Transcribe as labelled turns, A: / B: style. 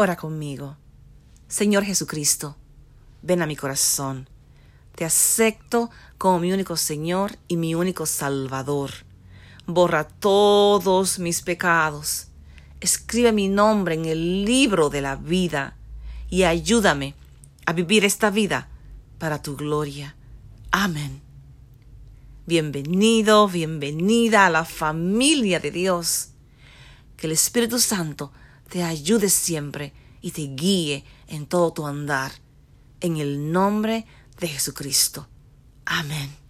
A: Ora conmigo. Señor Jesucristo, ven a mi corazón. Te acepto como mi único Señor y mi único Salvador. Borra todos mis pecados. Escribe mi nombre en el libro de la vida y ayúdame a vivir esta vida para tu gloria. Amén. Bienvenido, bienvenida a la familia de Dios. Que el Espíritu Santo te ayude siempre y te guíe en todo tu andar. En el nombre de Jesucristo. Amén.